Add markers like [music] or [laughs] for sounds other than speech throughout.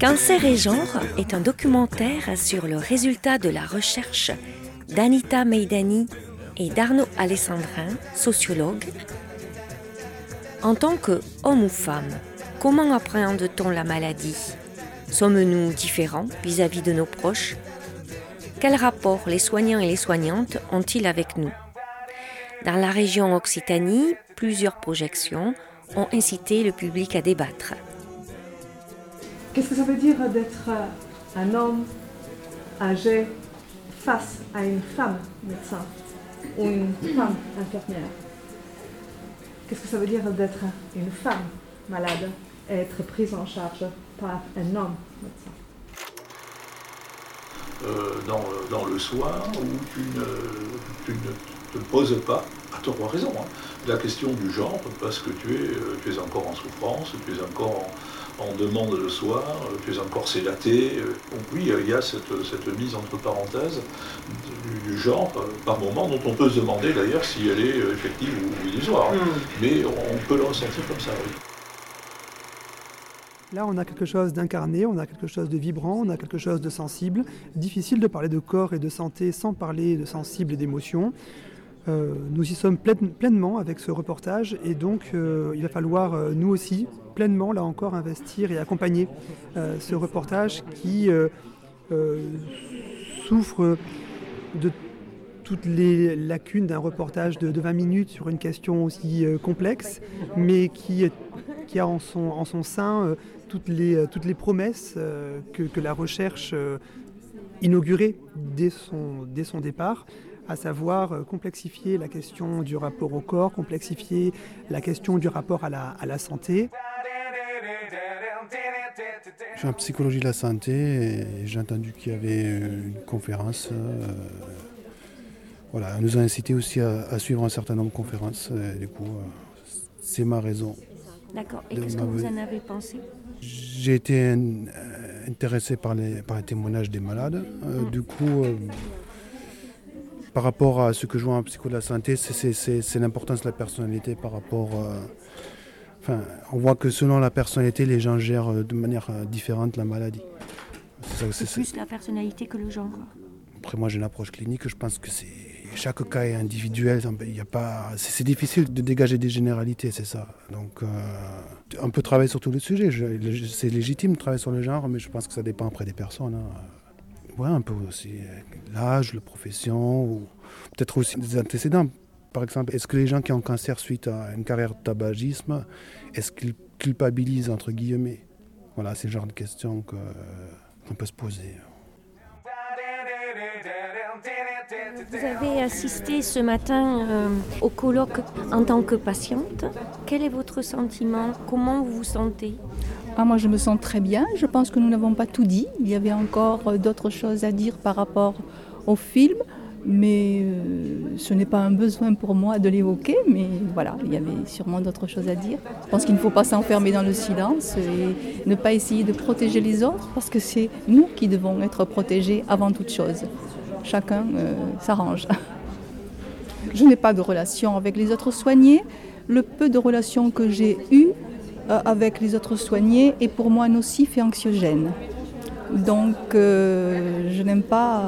Cancer et genre est un documentaire sur le résultat de la recherche d'Anita Meidani et d'Arnaud Alessandrin, sociologue. En tant qu'homme ou femme, comment appréhende-t-on la maladie? Sommes-nous différents vis-à-vis de nos proches? Quel rapport les soignants et les soignantes ont-ils avec nous? Dans la région Occitanie, plusieurs projections ont incité le public à débattre. Qu'est-ce que ça veut dire d'être un homme âgé face à une femme médecin ou une femme infirmière? Qu'est-ce que ça veut dire d'être une femme malade et être prise en charge par un homme médecin? Euh, dans, le soin où tu ne, te poses pas, à trois raisons, hein, la question du genre, parce que tu es, euh, tu es encore en souffrance, tu es encore en, en demande le soir, tu es encore sédaté. Donc oui, il y a cette, mise entre parenthèses du, genre par moment, dont on peut se demander d'ailleurs si elle est effective ou illusoire. Hmm. Mais on peut le ressentir comme ça, oui. Là, on a quelque chose d'incarné, on a quelque chose de vibrant, on a quelque chose de sensible. Difficile de parler de corps et de santé sans parler de sensible et d'émotion. Euh, nous y sommes pleinement avec ce reportage et donc euh, il va falloir euh, nous aussi pleinement là encore investir et accompagner ce reportage qui souffre de toutes les lacunes d'un reportage de, 20 minutes sur une question aussi complexe, mais qui, a en son, sein toutes, les, promesses que, la recherche inaugurée dès son départ à savoir euh, complexifier la question du rapport au corps, complexifier la question du rapport à la, santé. Je suis en psychologie de la santé et j'ai entendu qu'il y avait une conférence. Euh, voilà, elle nous a incité aussi à, suivre un certain nombre de conférences. Et du coup, euh, c'est ma raison. D'accord. Et qu'est-ce que vous en avez pensé? J'ai été intéressé par les, par les témoignages des malades. Du coup, par rapport à ce que je vois en psycho de la santé, c'est l'importance de la personnalité par rapport. Euh, enfin, on voit que selon la personnalité, les gens gèrent euh, de manière euh, différente la maladie. C'est plus la personnalité que le genre. Après, moi, j'ai une approche clinique. Je pense que c'est chaque cas est individuel. C'est difficile de dégager des généralités, c'est ça. Donc, on peut travailler sur tous les sujets. C'est légitime de travailler sur le genre, mais je pense que ça dépend après des personnes. Hein un peu aussi l'âge, la profession, ou peut-être aussi des antécédents. Par exemple, est-ce que les gens qui ont cancer suite à une carrière de tabagisme, est-ce qu'ils culpabilisent entre guillemets? Voilà, c'est le genre de questions qu'on peut se poser. Vous avez assisté ce matin euh, au colloque en tant que patiente. Quel est votre sentiment? Comment vous vous sentez? Ah, moi, je me sens très bien. Je pense que nous n'avons pas tout dit. Il y avait encore euh, d'autres choses à dire par rapport au film, mais euh, ce n'est pas un besoin pour moi de l'évoquer. Mais voilà, il y avait sûrement d'autres choses à dire. Je pense qu'il ne faut pas s'enfermer dans le silence et ne pas essayer de protéger les autres, parce que c'est nous qui devons être protégés avant toute chose. Chacun euh, s'arrange. Je n'ai pas de relation avec les autres soignés. Le peu de relations que j'ai eues euh, avec les autres soignés est pour moi nocif et anxiogène. Donc euh, je n'aime pas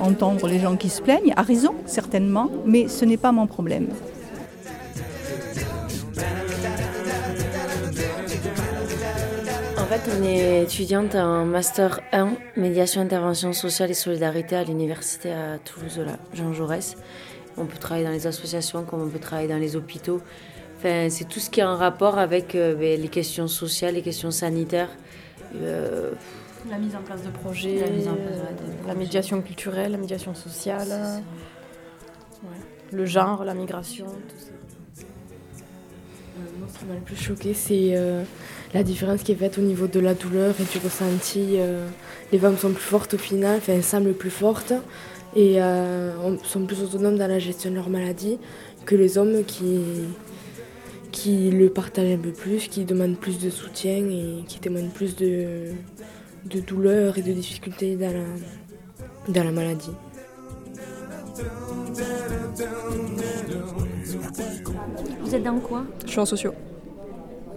entendre les gens qui se plaignent, à raison certainement, mais ce n'est pas mon problème. On est étudiante en Master 1, Médiation, Intervention sociale et Solidarité à l'Université à Toulouse, Jean Jaurès. On peut travailler dans les associations comme on peut travailler dans les hôpitaux c'est tout ce qui est en rapport avec euh, ben, les questions sociales, les questions sanitaires. Euh, la mise en place de projets, la, mise en place, la médiation culturelle, la médiation sociale, le genre, la migration, tout ça. Euh, moi, ce qui m'a le plus choqué, c'est la différence qui est faite au niveau de la douleur et du ressenti. les femmes sont plus fortes au final, enfin, semblent plus fortes et sont plus autonomes dans la gestion de leur maladie que les hommes qui, qui le partagent un peu plus, qui demandent plus de soutien et qui témoignent plus de, de douleur et de difficultés dans la, dans la maladie. Vous êtes dans quoi Je suis en sociaux.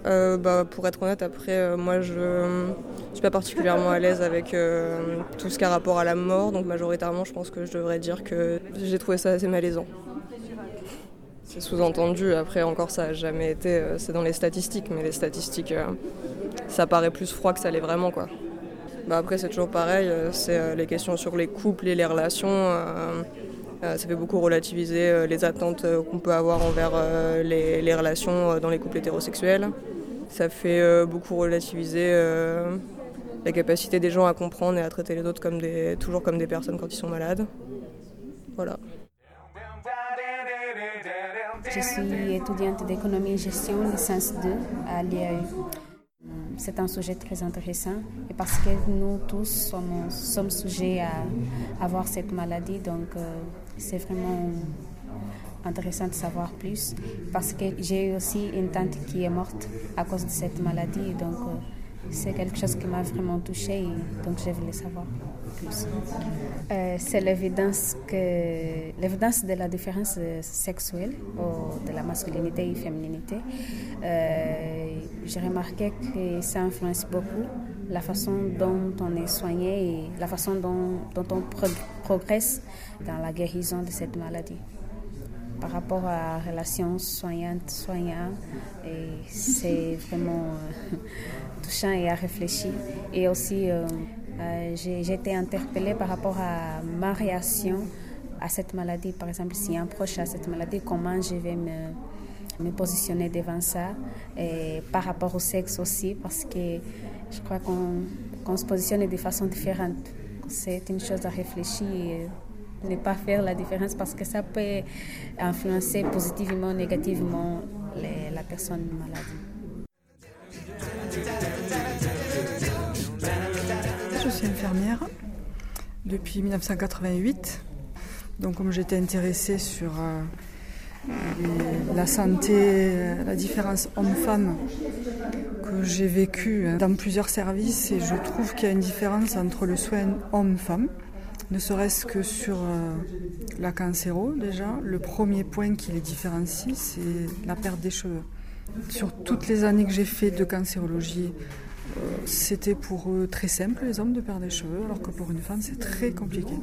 euh, bah, Pour être honnête, après, euh, moi je ne suis pas particulièrement à l'aise avec euh, tout ce qui a rapport à la mort, donc majoritairement je pense que je devrais dire que j'ai trouvé ça assez malaisant. C'est sous-entendu, après encore ça n'a jamais été, c'est dans les statistiques, mais les statistiques, ça paraît plus froid que ça l'est vraiment. quoi. Bah, après c'est toujours pareil, c'est les questions sur les couples et les relations. Ça fait beaucoup relativiser les attentes qu'on peut avoir envers les, les, relations dans les couples hétérosexuels. Ça fait beaucoup relativiser la capacité des gens à comprendre et à traiter les autres comme des, toujours comme des personnes quand ils sont malades. Voilà. Je suis étudiante d'économie et gestion, licence 2 à l'IAE. C'est un sujet très intéressant et parce que nous tous sommes, sommes sujets à avoir cette maladie, donc c'est vraiment intéressant de savoir plus parce que j'ai aussi une tante qui est morte à cause de cette maladie, donc c'est quelque chose qui m'a vraiment touchée, donc je voulais savoir plus. Euh, c'est l'évidence que l'évidence de la différence sexuelle, ou de la masculinité et fémininité. Euh, j'ai remarqué que ça influence beaucoup la façon dont on est soigné et la façon dont, dont on progresse dans la guérison de cette maladie par rapport à la relation soignante-soignant. C'est vraiment euh, [laughs] touchant et à réfléchir. Et aussi, euh, euh, j'ai été interpellée par rapport à ma réaction à cette maladie. Par exemple, si un proche a cette maladie, comment je vais me, me positionner devant ça. Et par rapport au sexe aussi, parce que je crois qu'on se positionne de façon différente. C'est une chose à réfléchir ne pas faire la différence parce que ça peut influencer positivement ou négativement la personne malade. Je suis infirmière depuis 1988. Donc comme j'étais intéressée sur euh, la santé, la différence homme-femme que j'ai vécu dans plusieurs services et je trouve qu'il y a une différence entre le soin homme-femme ne serait-ce que sur euh, la cancéro déjà. Le premier point qui les différencie, c'est la perte des cheveux. Sur toutes les années que j'ai fait de cancérologie, euh, c'était pour eux très simple, les hommes, de perdre des cheveux, alors que pour une femme, c'est très compliqué.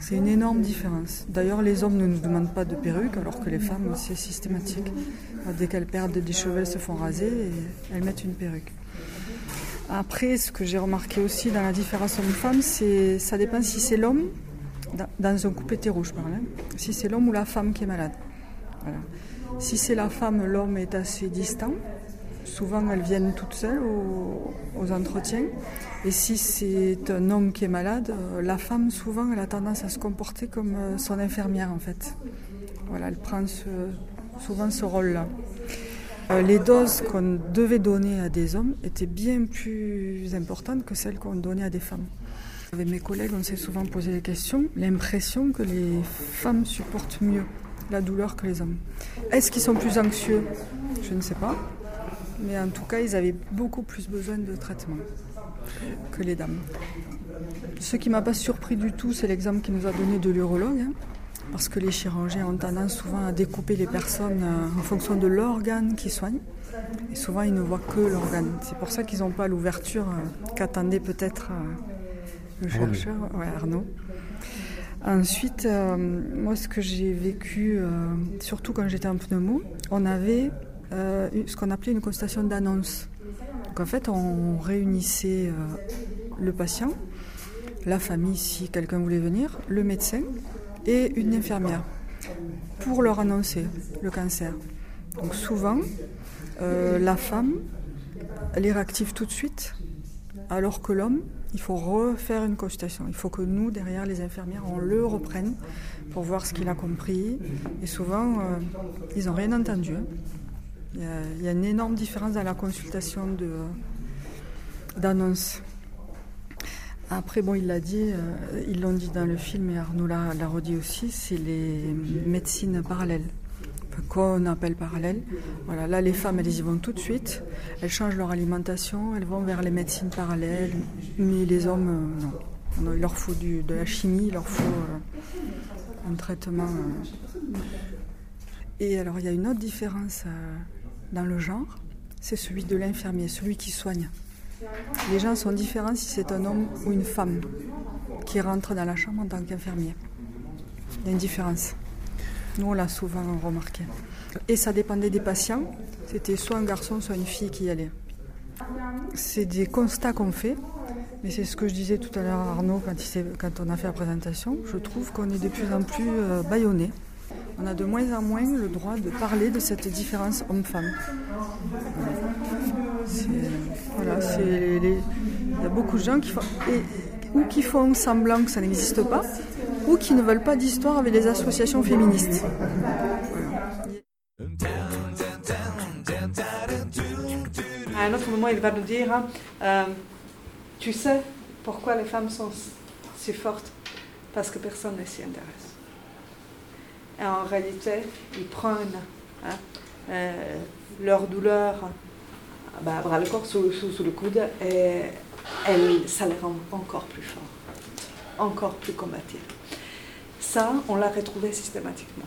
C'est une énorme différence. D'ailleurs, les hommes ne nous demandent pas de perruque, alors que les femmes, c'est systématique. Dès qu'elles perdent des cheveux, elles se font raser et elles mettent une perruque. Après, ce que j'ai remarqué aussi dans la différence homme-femme, c'est ça dépend si c'est l'homme, dans un couple hétéro, je parle, hein. si c'est l'homme ou la femme qui est malade. Si c'est la femme, l'homme est assez distant. Souvent, elles viennent toutes seules aux, entretiens. Et si c'est un homme qui est malade, euh, la femme, souvent, elle a tendance à se comporter comme euh, son infirmière, en fait. Voilà, elle prend souvent ce rôle-là. Euh, les doses qu'on devait donner à des hommes étaient bien plus importantes que celles qu'on donnait à des femmes. Avec mes collègues, on s'est souvent posé la question, l'impression que les femmes supportent mieux la douleur que les hommes. Est-ce qu'ils sont plus anxieux? Je ne sais pas. Mais en tout cas, ils avaient beaucoup plus besoin de traitement que les dames. Ce qui m'a pas surpris du tout, c'est l'exemple qu'il nous a donné de l'urologue. Hein parce que les chirurgiens ont tendance souvent à découper les personnes euh, en fonction de l'organe qu'ils soignent. Et souvent, ils ne voient que l'organe. C'est pour ça qu'ils n'ont pas l'ouverture euh, qu'attendait peut-être euh, le chercheur, Arnaud. Ensuite, moi, ce que j'ai vécu, surtout quand j'étais en pneumo, on avait ce qu'on appelait une constatation d'annonce. Donc, en fait, on réunissait le patient, la famille si quelqu'un voulait venir, le médecin, et une infirmière pour leur annoncer le cancer. Donc souvent, euh, la femme, elle est réactive tout de suite, alors que l'homme, il faut refaire une consultation. Il faut que nous, derrière les infirmières, on le reprenne pour voir ce qu'il a compris. Et souvent, euh, ils n'ont rien entendu. Hein. Il y, a, une énorme différence dans la consultation d'annonce. Après, bon, il l'a dit, euh, ils l'ont dit dans le film et Arnaud l'a redit aussi, c'est les médecines parallèles qu'on appelle parallèles. Voilà, là, les femmes, elles y vont tout de suite. Elles changent leur alimentation, elles vont vers les médecines parallèles. Mais les hommes, euh, non. Il leur faut de la chimie, il leur faut euh, un traitement. Et alors, il y a une autre différence dans le genre, c'est celui de l'infirmier, celui qui soigne. Les gens sont différents si c'est un homme ou une femme qui rentre dans la chambre en tant qu'infirmier. Il y a une différence. Nous, on l'a souvent remarqué. Et ça dépendait des patients. C'était soit un garçon, soit une fille qui y allait. C'est des constats qu'on fait. Mais c'est ce que je disais tout à l'heure à Arnaud quand, quand, on a fait la présentation. Je trouve qu'on est de plus en plus euh, bâillonné. On a de moins en moins le droit de parler de cette différence homme-femme. Voilà, il y a beaucoup de gens qui font, ou qui font semblant que ça n'existe pas, ou qui ne veulent pas d'histoire avec les associations féministes. À un autre moment, il va nous dire, euh, tu sais pourquoi les femmes sont si fortes Parce que personne ne s'y intéresse. Et en réalité, ils prennent hein, euh, leur douleur bah, bras le corps sous, le coude et ça les rend encore plus forts, encore plus combatifs. Ça, on l'a retrouvé systématiquement.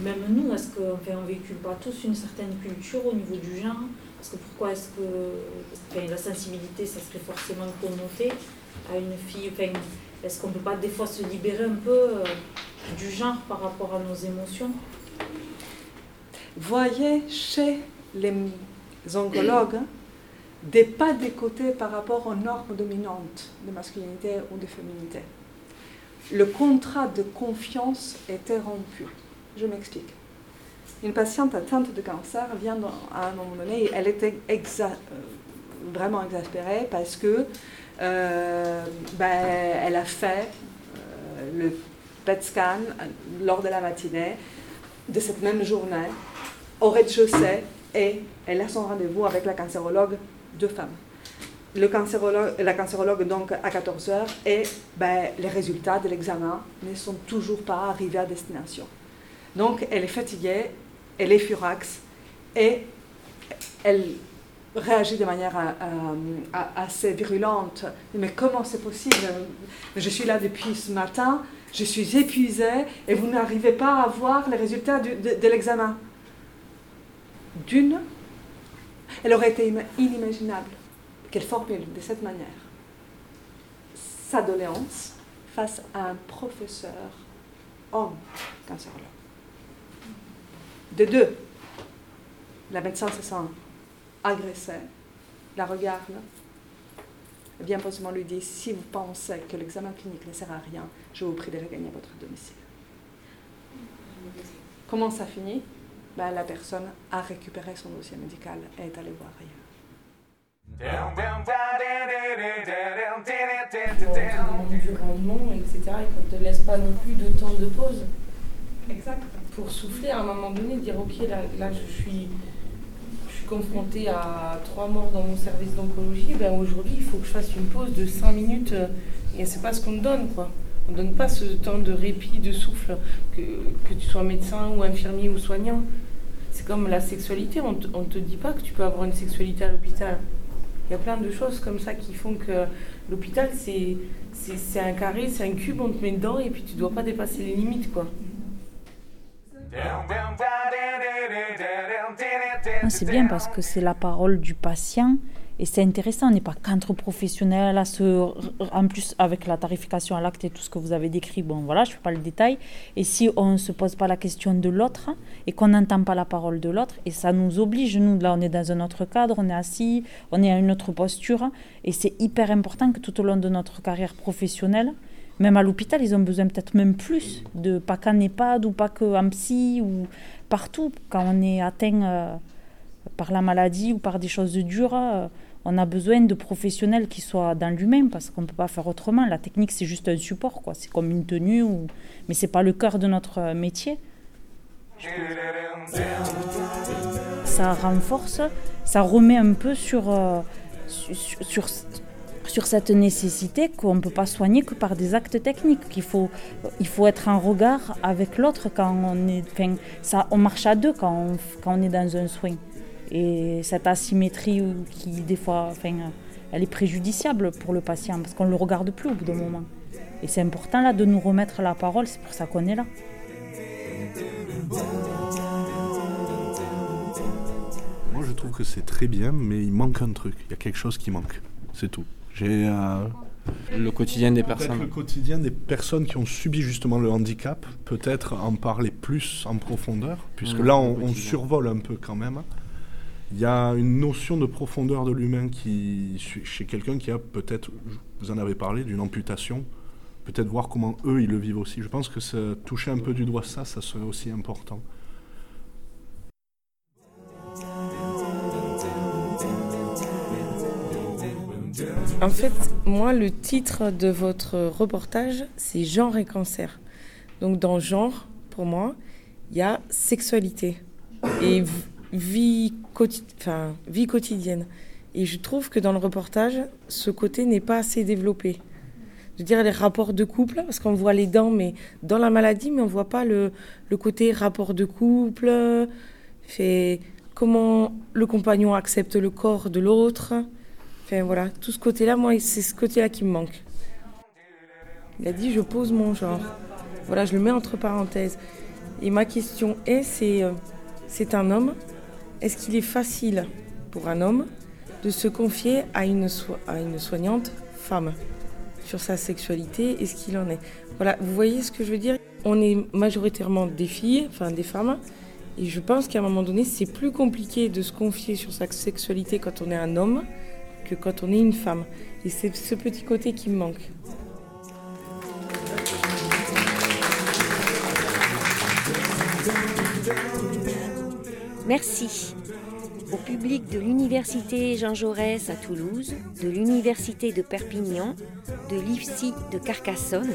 Même nous, est-ce qu'on ne véhicule pas tous une certaine culture au niveau du genre? Parce que pourquoi est-ce que la sensibilité, ça serait forcément connoté à une fille? Est-ce qu'on ne peut pas des fois se libérer un peu euh, du genre par rapport à nos émotions Voyez chez les oncologues des pas de côté par rapport aux normes dominantes de masculinité ou de féminité. Le contrat de confiance était rompu. Je m'explique. Une patiente atteinte de cancer vient à un moment donné, elle était euh, vraiment exaspérée parce que euh, ben, elle a fait euh, le Scan lors de la matinée de cette même journée au rez-de-chaussée et elle a son rendez-vous avec la cancérologue de femmes. Le cancérologue, la cancérologue donc à 14h et ben, les résultats de l'examen ne sont toujours pas arrivés à destination. Donc elle est fatiguée, elle est furax et elle réagit de manière euh, euh, assez virulente. Mais comment c'est possible? Je suis là depuis ce matin, je suis épuisée et vous n'arrivez pas à voir les résultats de l'examen. D'une, elle aurait été inimaginable. Qu'elle formule de cette manière. Sa doléance face à un professeur homme. De deux, la médecin se sent agressée, la regarde, bien possiblement lui dit si vous pensez que l'examen clinique ne sert à rien, je vous prie de regagner votre domicile. Comment ça finit? Ben, la personne a récupéré son dossier médical et est allée voir ailleurs. du rendement, etc. Et qu'on ne te laisse pas non plus de temps de pause. Exact. Pour souffler à un moment donné, dire ok, là, là je suis confrontée à trois morts dans mon service d'oncologie, ben aujourd'hui il faut que je fasse une pause de cinq minutes euh, et c'est pas ce qu'on me donne quoi. On ne donne pas ce temps de répit, de souffle, que, que tu sois médecin ou infirmier ou soignant. C'est comme la sexualité, on ne te dit pas que tu peux avoir une sexualité à l'hôpital. Il y a plein de choses comme ça qui font que l'hôpital, c'est un carré, c'est un cube, on te met dedans et puis tu ne dois pas dépasser les limites. quoi. C'est bien parce que c'est la parole du patient et c'est intéressant, on n'est pas qu'entre professionnels, à ce, en plus avec la tarification à l'acte et tout ce que vous avez décrit, bon voilà, je ne fais pas le détail. Et si on ne se pose pas la question de l'autre et qu'on n'entend pas la parole de l'autre, et ça nous oblige, nous, là on est dans un autre cadre, on est assis, on est à une autre posture, et c'est hyper important que tout au long de notre carrière professionnelle, même à l'hôpital, ils ont besoin peut-être même plus de pas qu'en EHPAD ou pas qu'en psy ou partout, quand on est atteint euh, par la maladie ou par des choses dures. Euh, on a besoin de professionnels qui soient dans l'humain parce qu'on ne peut pas faire autrement. La technique, c'est juste un support, quoi. C'est comme une tenue, ou... mais ce n'est pas le cœur de notre métier. Ça renforce, ça remet un peu sur, euh, sur, sur, cette nécessité qu'on ne peut pas soigner que par des actes techniques, qu'il faut, il faut être en regard avec l'autre quand on est... Ça, on marche à deux quand on, quand on est dans un soin. Et cette asymétrie qui, des fois, enfin, elle est préjudiciable pour le patient parce qu'on ne le regarde plus au bout d'un moment. Et c'est important là de nous remettre la parole, c'est pour ça qu'on est là. Moi je trouve que c'est très bien, mais il manque un truc. Il y a quelque chose qui manque. C'est tout. J'ai euh, le quotidien des personnes. Le quotidien des personnes qui ont subi justement le handicap, peut-être en parler plus en profondeur, puisque mmh, là on, survole un peu quand même. Il y a une notion de profondeur de l'humain qui, chez quelqu'un qui a peut-être, vous en avez parlé, d'une amputation, peut-être voir comment eux ils le vivent aussi. Je pense que toucher un peu du doigt ça, ça serait aussi important. En fait, moi, le titre de votre reportage, c'est Genre et cancer. Donc, dans genre, pour moi, il y a sexualité et vie, quotidienne. Et je trouve que dans le reportage, ce côté n'est pas assez développé. Je veux dire, les rapports de couple, parce qu'on voit les dents, mais dans la maladie, mais on ne voit pas le, côté rapport de couple, comment le compagnon accepte le corps de l'autre. Enfin voilà, tout ce côté-là, moi, c'est ce côté-là qui me manque. Il a dit je pose mon genre. Voilà, je le mets entre parenthèses. Et ma question est, c'est, euh, c'est un homme. Est-ce qu'il est facile pour un homme de se confier à une, à une soignante femme sur sa sexualité? Est-ce qu'il en est? Voilà, vous voyez ce que je veux dire? On est majoritairement des filles, enfin des femmes. Et je pense qu'à un moment donné, c'est plus compliqué de se confier sur sa sexualité quand on est un homme que quand on est une femme. Et c'est ce petit côté qui me manque. Merci au public de l'Université Jean Jaurès à Toulouse, de l'Université de Perpignan, de l'IFSI de Carcassonne.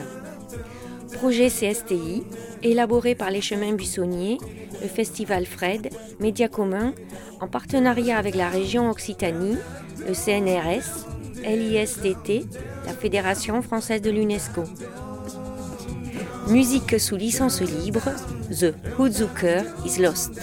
Projet CSTI, élaboré par les Chemins Buissonniers, le Festival Fred, Média Commun, en partenariat avec la région Occitanie, le CNRS, l'ISTT, la Fédération française de l'UNESCO. Musique sous licence libre, The Hoodzucker is Lost.